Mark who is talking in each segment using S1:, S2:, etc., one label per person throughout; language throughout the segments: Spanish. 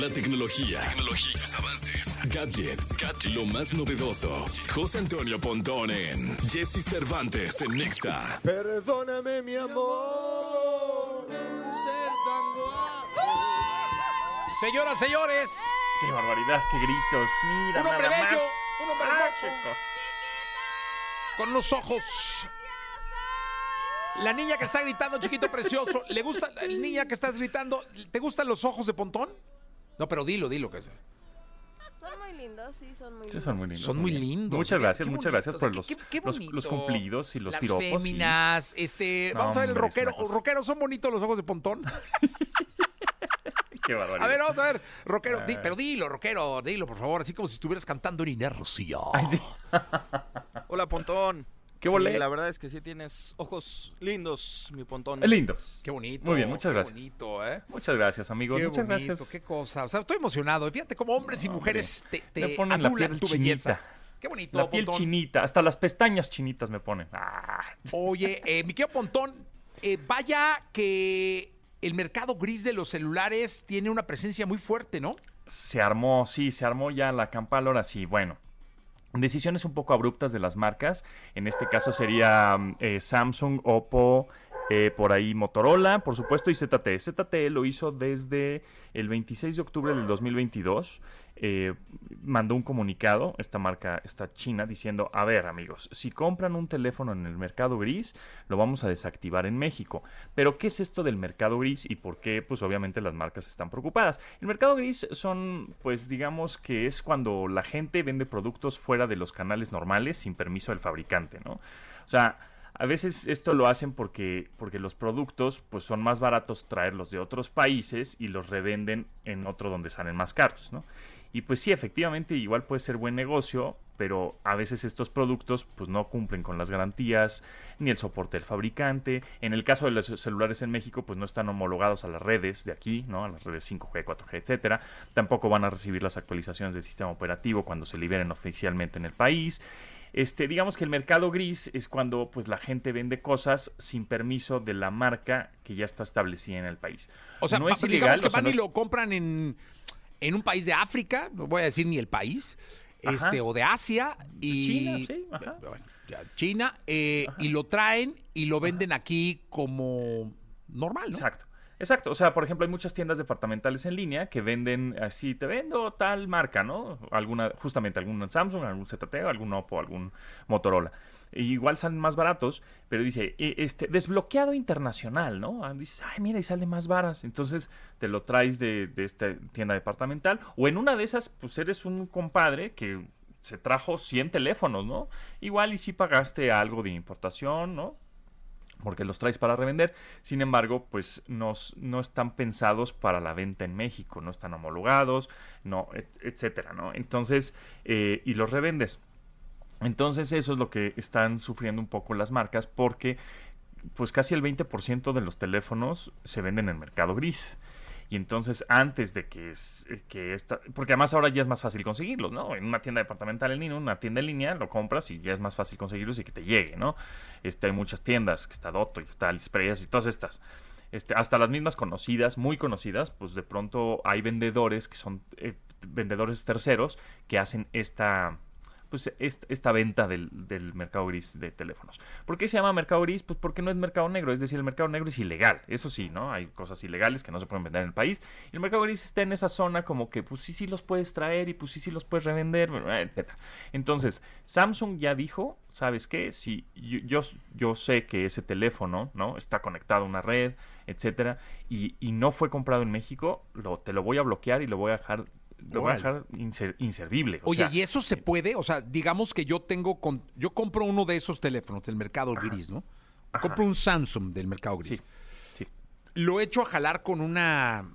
S1: La tecnología, tecnología los avances, gadgets, lo más novedoso. José Antonio Pontón en Jesse Cervantes en Nexa.
S2: Perdóname, mi amor, ser tan guapo.
S3: Señoras, señores,
S4: ¡Qué barbaridad! ¡Qué gritos! ¡Mira,
S3: un hombre
S4: nada más.
S3: bello, un hombre
S4: Ah, chico.
S3: con unos ojos. La niña que está gritando, chiquito precioso, ¿le gusta la niña que estás gritando? ¿Te gustan los ojos de Pontón? No, pero dilo, dilo que
S5: Son muy lindos, sí, son muy
S4: Sí,
S5: lindos.
S4: son muy lindos.
S3: son muy lindos.
S4: Muchas gracias,
S3: qué
S4: muchas gracias por los,
S3: qué- qué
S4: los, cumplidos y los
S3: Las
S4: piropos. y-
S3: féminas, este,
S4: No,
S3: vamos a ver el rockero. Rockero, ¿son bonitos los ojos de Pontón?
S4: Qué barbaridad.
S3: A ver, vamos a ver, rockero, di-
S4: Ay.
S3: pero dilo, rockero, dilo, por favor, así como si estuvieras cantando en inercia.
S4: Ay, sí.
S6: Hola, Pontón.
S4: ¿Qué
S6: Sí,
S4: volé?
S6: la verdad es que sí tienes ojos lindos, mi Pontón.
S4: Lindos.
S3: Qué bonito.
S4: Muy bien, muchas
S3: qué
S4: gracias.
S3: bonito, ¿eh?
S4: Muchas gracias, amigos.
S3: Qué
S4: muchas
S3: bonito,
S4: gracias.
S3: qué cosa. O sea, estoy emocionado. Fíjate cómo hombres y mujeres te, te
S4: ponen la piel
S3: tu belleza.
S4: chinita.
S3: Qué bonito,
S4: La piel
S3: Pontón.
S4: chinita, hasta las pestañas chinitas me ponen. Ah.
S3: Oye, eh, mi querido Pontón, eh, vaya que el mercado gris de los celulares tiene una presencia muy fuerte, ¿no?
S4: Se armó, sí, se armó ya la campal, ahora sí, bueno. Decisiones un poco abruptas de las marcas. En este caso sería mm, eh, Samsung, Oppo, eh, por ahí Motorola, por supuesto, y ZTE. ZTE lo hizo desde el 26 de octubre del 2022. eh, mandó un comunicado, esta marca, esta china, diciendo, a ver amigos, si compran un teléfono en el mercado gris, lo vamos a desactivar en México. Pero, ¿qué es esto del mercado gris y por qué? Pues obviamente las marcas están preocupadas. El mercado gris son, pues digamos que es cuando la gente vende productos fuera de los canales normales sin permiso del fabricante, ¿no? O sea, a veces esto lo hacen porque, porque los productos pues son más baratos traerlos de otros países y los revenden en otro donde salen más caros, ¿no? Y pues sí, efectivamente igual puede ser buen negocio, pero a veces estos productos pues no cumplen con las garantías ni el soporte del fabricante. En el caso de los celulares en México pues no están homologados a las redes de aquí, ¿no? A las redes 5G, 4G, etcétera. Tampoco van a recibir las actualizaciones del sistema operativo cuando se liberen oficialmente en el país. Este, digamos que el mercado gris es cuando pues la gente vende cosas sin permiso de la marca que ya está establecida en el país.
S3: O sea,
S4: no es
S3: digamos
S4: ilegal,
S3: que van
S4: no
S3: y lo compran en, en un país de África, no voy a decir ni el país,
S4: Ajá.
S3: este, o de Asia, y
S4: China, sí, ajá.
S3: bueno, ya, China, eh, y lo traen y lo venden aquí como normal, ¿no?
S4: Exacto. Exacto, o sea, por ejemplo, hay muchas tiendas departamentales en línea que venden así, te vendo tal marca, ¿no? Alguna, justamente algún Samsung, algún ZTE, algún Oppo, algún Motorola. E igual salen más baratos, pero dice, e- este, desbloqueado internacional, ¿no? Ah, Dices, ay, mira, y sale más varas. Entonces te lo traes de, de esta tienda departamental, o en una de esas, pues eres un compadre que se trajo 100 teléfonos, ¿no? Igual y si pagaste algo de importación, ¿no? Porque los traes para revender. Sin embargo, pues nos- no están pensados para la venta en México, no están homologados, no, et- etcétera, ¿no? Entonces, eh, y los revendes. Entonces, eso es lo que están sufriendo un poco las marcas, porque pues casi el 20% de los teléfonos se venden en mercado gris. Y entonces, antes de que, es, eh, que esta... Porque además ahora ya es más fácil conseguirlos, ¿no? En una tienda departamental en línea, una tienda en línea, lo compras y ya es más fácil conseguirlos y que te llegue, ¿no? Este, hay muchas tiendas, que está Dotto y está AliExpress y todas estas. Este, hasta las mismas conocidas, muy conocidas, pues de pronto hay vendedores que son eh, vendedores terceros que hacen esta pues est- esta venta del, del mercado gris de teléfonos. ¿Por qué se llama mercado gris? Pues porque no es mercado negro, es decir, el mercado negro es ilegal, eso sí, ¿no? Hay cosas ilegales que no se pueden vender en el país. Y el mercado gris está en esa zona como que, pues sí, sí los puedes traer y pues sí, sí los puedes revender, etc. Entonces, Samsung ya dijo, ¿sabes qué? Si yo, yo, yo sé que ese teléfono, ¿no? Está conectado a una red, etcétera, y, y no fue comprado en México, lo, te lo voy a bloquear y lo voy a dejar, lo voy a dejar inser- inservible. o
S3: Oye,
S4: sea,
S3: ¿y eso se puede? O sea, digamos que yo tengo, con, yo compro uno de esos teléfonos del mercado gris, ¿no? Compro un Samsung del mercado gris.
S4: Sí, sí.
S3: Lo echo a jalar con una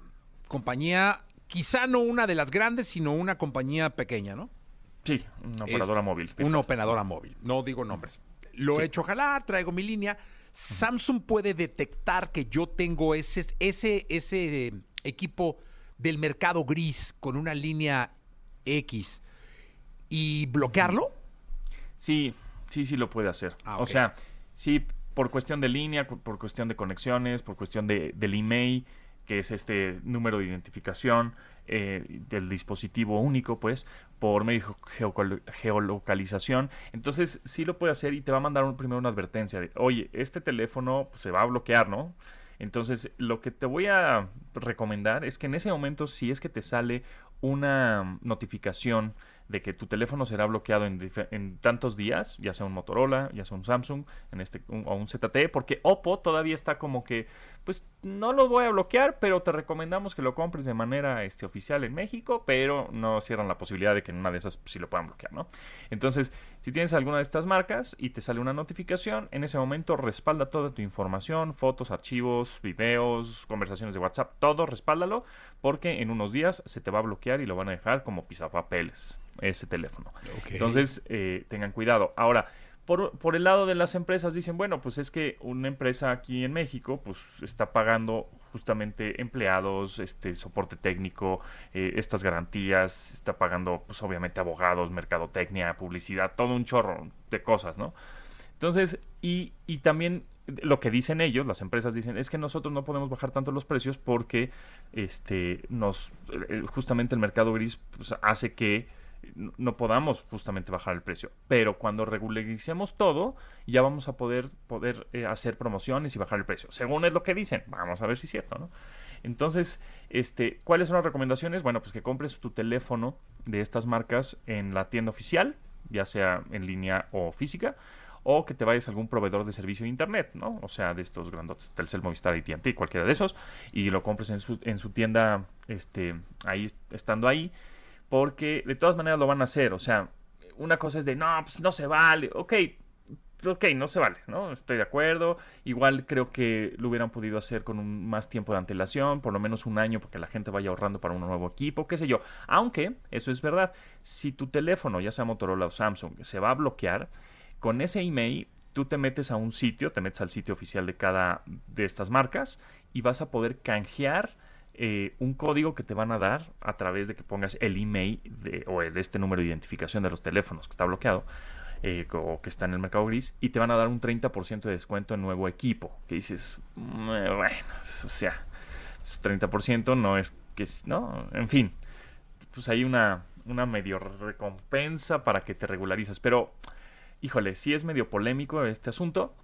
S3: compañía, quizá no una de las grandes, sino una compañía pequeña, ¿no?
S4: Sí, una operadora móvil.
S3: Una operadora móvil, no digo nombres. Lo
S4: Sí.
S3: echo a jalar, traigo mi línea. Samsung puede detectar que yo tengo ese, ese, ese eh, equipo del mercado gris con una línea X y bloquearlo.
S4: Sí, sí, sí lo puede hacer.
S3: Ah,
S4: O sea, sí, por cuestión de línea, por cuestión de conexiones, por cuestión de, del email, que es este número de identificación eh, del dispositivo único, pues, por medio de geolocalización. Entonces, sí lo puede hacer y te va a mandar un, primero una advertencia de, oye, este teléfono pues, se va a bloquear, ¿no? Entonces, lo que te voy a recomendar es que en ese momento, si es que te sale una notificación de que tu teléfono será bloqueado en, tantos días, ya sea un Motorola, ya sea un Samsung, en este o un ZTE, porque Oppo todavía está como que, pues no lo voy a bloquear, pero te recomendamos que lo compres de manera este, oficial en México, pero no cierran la posibilidad de que en una de esas sí lo puedan bloquear, ¿no? Entonces, si tienes alguna de estas marcas y te sale una notificación, en ese momento respalda toda tu información, fotos, archivos, videos, conversaciones de WhatsApp, todo respáldalo, porque en unos días se te va a bloquear y lo van a dejar como pisapapeles ese teléfono. Entonces, eh, tengan cuidado. Ahora, por, por, el lado de las empresas dicen, bueno, pues es que una empresa aquí en México, pues está pagando justamente empleados, este soporte técnico, eh, estas garantías, está pagando, pues obviamente abogados, mercadotecnia, publicidad, todo un chorro de cosas, ¿no? Entonces, y, y también lo que dicen ellos, las empresas dicen, es que nosotros no podemos bajar tanto los precios porque este nos eh, justamente el mercado gris pues, hace que no podamos justamente bajar el precio. Pero cuando regularicemos todo, ya vamos a poder, poder eh, hacer promociones y bajar el precio. Según es lo que dicen. Vamos a ver si es cierto, ¿no? Entonces, este, ¿cuáles son las recomendaciones? Bueno, pues que compres tu teléfono de estas marcas en la tienda oficial, ya sea en línea o física, o que te vayas a algún proveedor de servicio de internet, ¿no? O sea, de estos grandotes, Telcel, Movistar, AT&T, cualquiera de esos, y lo compres en su, en su tienda, este, ahí, estando ahí, porque de todas maneras lo van a hacer. O sea, una cosa es de, no, pues no se vale. Ok, ok, no se vale, ¿no? Estoy de acuerdo. Igual creo que lo hubieran podido hacer con un, más tiempo de antelación, por lo menos un año, porque la gente vaya ahorrando para un nuevo equipo, qué sé yo. Aunque, eso es verdad, si tu teléfono, ya sea Motorola o Samsung, se va a bloquear, con ese email tú te metes a un sitio, te metes al sitio oficial de cada de estas marcas y vas a poder canjear eh, un código que te van a dar a través de que pongas el email o de este número de identificación de los teléfonos que está bloqueado eh, o que está en el mercado gris y te van a dar un 30% de descuento en nuevo equipo. Que dices, mm, bueno, o sea, 30% pues, no es que, ¿no? En fin, pues hay una, una medio recompensa para que te regularizas. Pero, híjole, sí es medio polémico este asunto.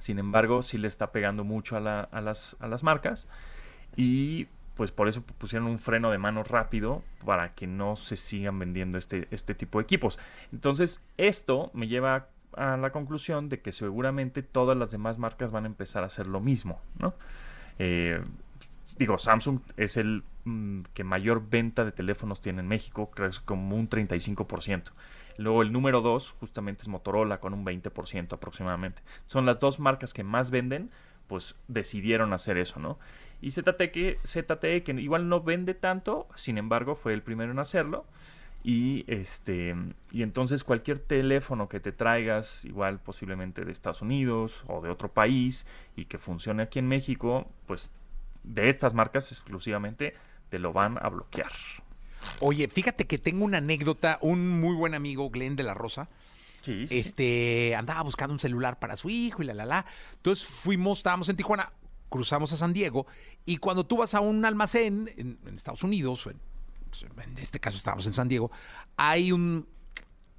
S4: Sin embargo, sí le está pegando mucho a, a, las, a las marcas y pues por eso pusieron un freno de mano rápido para que no se sigan vendiendo este, este tipo de equipos. Entonces esto me lleva a la conclusión de que seguramente todas las demás marcas van a empezar a hacer lo mismo, ¿no? Eh, digo, Samsung es el mm, que mayor venta de teléfonos tiene en México, creo que es como un 35%. Luego el número 2 justamente es Motorola con un 20% aproximadamente. Son las dos marcas que más venden, pues decidieron hacer eso, ¿no? Y ZTE que, ZTE, que igual no vende tanto, sin embargo, fue el primero en hacerlo. Y este y entonces cualquier teléfono que te traigas, igual posiblemente de Estados Unidos o de otro país y que funcione aquí en México, pues de estas marcas exclusivamente te lo van a bloquear.
S3: Oye, fíjate que tengo una anécdota, un muy buen amigo, Glenn de la Rosa,
S4: Sí,
S3: este andaba buscando un celular para su hijo y la la la. Entonces fuimos, estábamos en Tijuana, cruzamos a San Diego y cuando tú vas a un almacén en, Estados Unidos, en, en, este caso estábamos en San Diego, hay un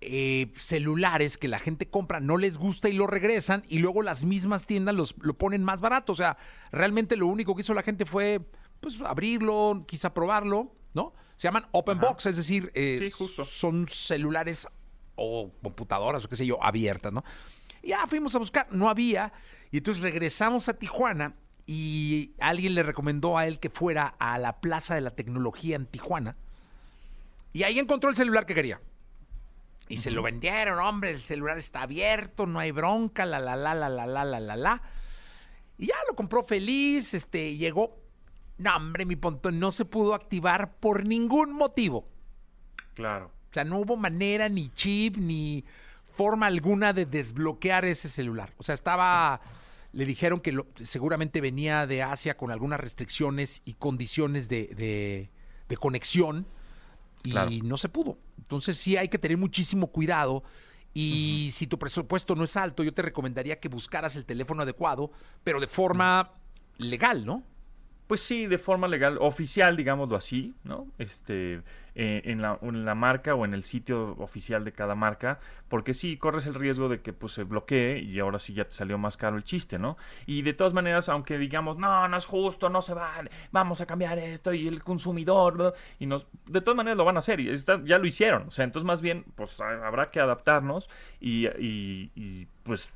S3: eh, celulares que la gente compra, no les gusta y lo regresan y luego las mismas tiendas los, lo ponen más barato. O sea, realmente lo único que hizo la gente fue pues abrirlo, quizá probarlo, ¿no? Se llaman open box, es decir, eh, son celulares o computadoras o qué sé yo, abiertas, ¿no? Ya fuimos a buscar, no había, y entonces regresamos a Tijuana y alguien le recomendó a él que fuera a la Plaza de la Tecnología en Tijuana. Y ahí encontró el celular que quería. Y se lo vendieron, hombre, el celular está abierto, no hay bronca, la la la la la la la la la. Y ya lo compró feliz, este, llegó. No, hombre, mi pontón no se pudo activar por ningún motivo.
S4: Claro.
S3: O sea, no hubo manera, ni chip, ni forma alguna de desbloquear ese celular. O sea, estaba le dijeron que seguramente venía de Asia con algunas restricciones y condiciones de, de, conexión y no se pudo. Entonces sí hay que tener muchísimo cuidado y si tu presupuesto no es alto, yo te recomendaría que buscaras el teléfono adecuado, pero de forma legal, ¿no?
S4: pues sí, de forma legal, oficial, digámoslo así, ¿no? Este, eh, en, la, marca o en el sitio oficial de cada marca, porque sí, corres el riesgo de que pues se bloquee y ahora sí ya te salió más caro el chiste, ¿no? Y de todas maneras, aunque digamos, no, no es justo, no se vale, vamos a cambiar esto y el consumidor, y nos, de todas maneras lo van a hacer y está, ya lo hicieron, o sea, entonces más bien, pues habrá que adaptarnos y, y, y pues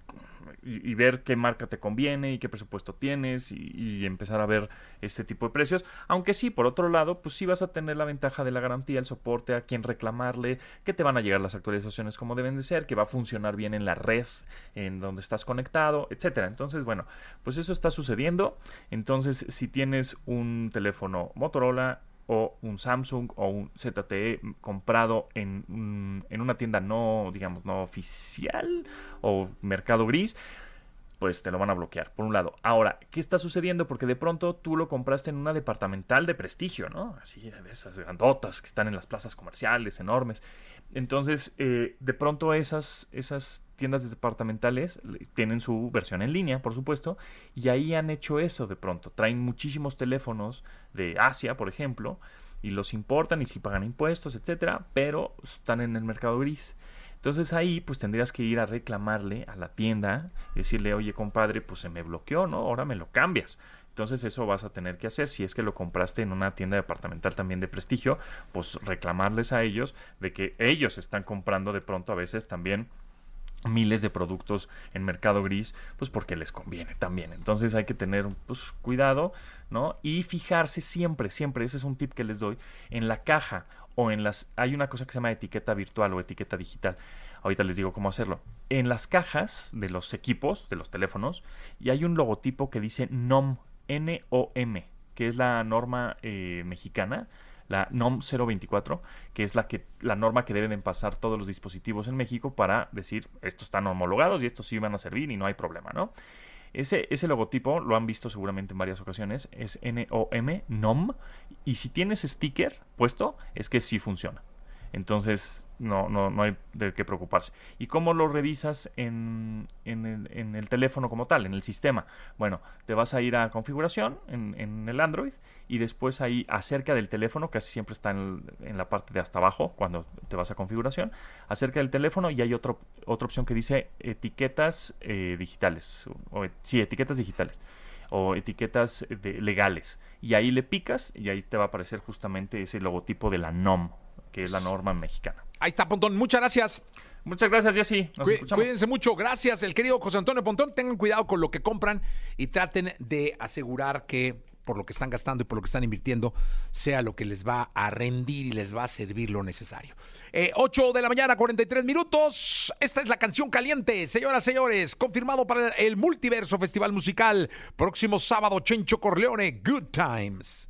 S4: y, ver qué marca te conviene y qué presupuesto tienes y, empezar a ver este tipo de precios. Aunque sí, por otro lado, pues sí vas a tener la ventaja de la el soporte, a quien reclamarle, que te van a llegar las actualizaciones como deben de ser, que va a funcionar bien en la red en donde estás conectado, etcétera. Entonces, bueno, pues eso está sucediendo. Entonces, si tienes un teléfono Motorola, o un Samsung o un ZTE comprado en, en, una tienda no, digamos, no oficial o mercado gris, pues te lo van a bloquear, por un lado. Ahora, ¿qué está sucediendo? Porque de pronto tú lo compraste en una departamental de prestigio, ¿no? Así, de esas grandotas que están en las plazas comerciales, enormes. Entonces, eh, de pronto esas, esas tiendas departamentales tienen su versión en línea, por supuesto, y ahí han hecho eso de pronto. Traen muchísimos teléfonos de Asia, por ejemplo, y los importan y si pagan impuestos, etcétera, pero están en el mercado gris. Entonces ahí pues tendrías que ir a reclamarle a la tienda y decirle, oye compadre, pues se me bloqueó, ¿no? Ahora me lo cambias. Entonces eso vas a tener que hacer. Si es que lo compraste en una tienda departamental también de prestigio, pues reclamarles a ellos de que ellos están comprando de pronto a veces también miles de productos en mercado gris, pues porque les conviene también. Entonces hay que tener pues, cuidado, ¿no? Y fijarse siempre, siempre, ese es un tip que les doy, en la caja o en las... Hay una cosa que se llama etiqueta virtual o etiqueta digital. Ahorita les digo cómo hacerlo. En las cajas de los equipos, de los teléfonos, y hay un logotipo que dice NOM, N-O-M, que es la norma eh, mexicana, la NOM 024, que es la, que, la norma que deben pasar todos los dispositivos en México para decir, estos están homologados y estos sí van a servir y no hay problema, ¿no? Ese, ese logotipo lo han visto seguramente en varias ocasiones, es N-O-M, NOM, y si tienes sticker puesto, es que sí funciona. Entonces, no, no, no hay de qué preocuparse. ¿Y cómo lo revisas en, en, el, teléfono como tal, en el sistema? Bueno, te vas a ir a configuración en, en el Android y después ahí acerca del teléfono, casi siempre está en, en, la parte de hasta abajo cuando te vas a configuración, acerca del teléfono y hay otro, otra opción que dice etiquetas eh, digitales, o, sí, etiquetas digitales o etiquetas de, legales. Y ahí le picas y ahí te va a aparecer justamente ese logotipo de la NOM, que es la norma mexicana.
S3: Ahí está, Pontón. Muchas gracias.
S4: Muchas gracias, Jessy. Nos
S3: Cuí cuídense mucho. Gracias, el querido José Antonio Pontón. Tengan cuidado con lo que compran y traten de asegurar que por lo que están gastando y por lo que están invirtiendo sea lo que les va a rendir y les va a servir lo necesario. Eh, 8 de la mañana, 43 minutos. Esta es la canción caliente, señoras, señores. Confirmado para el Multiverso Festival Musical. Próximo sábado, Chencho Corleone. Good Times.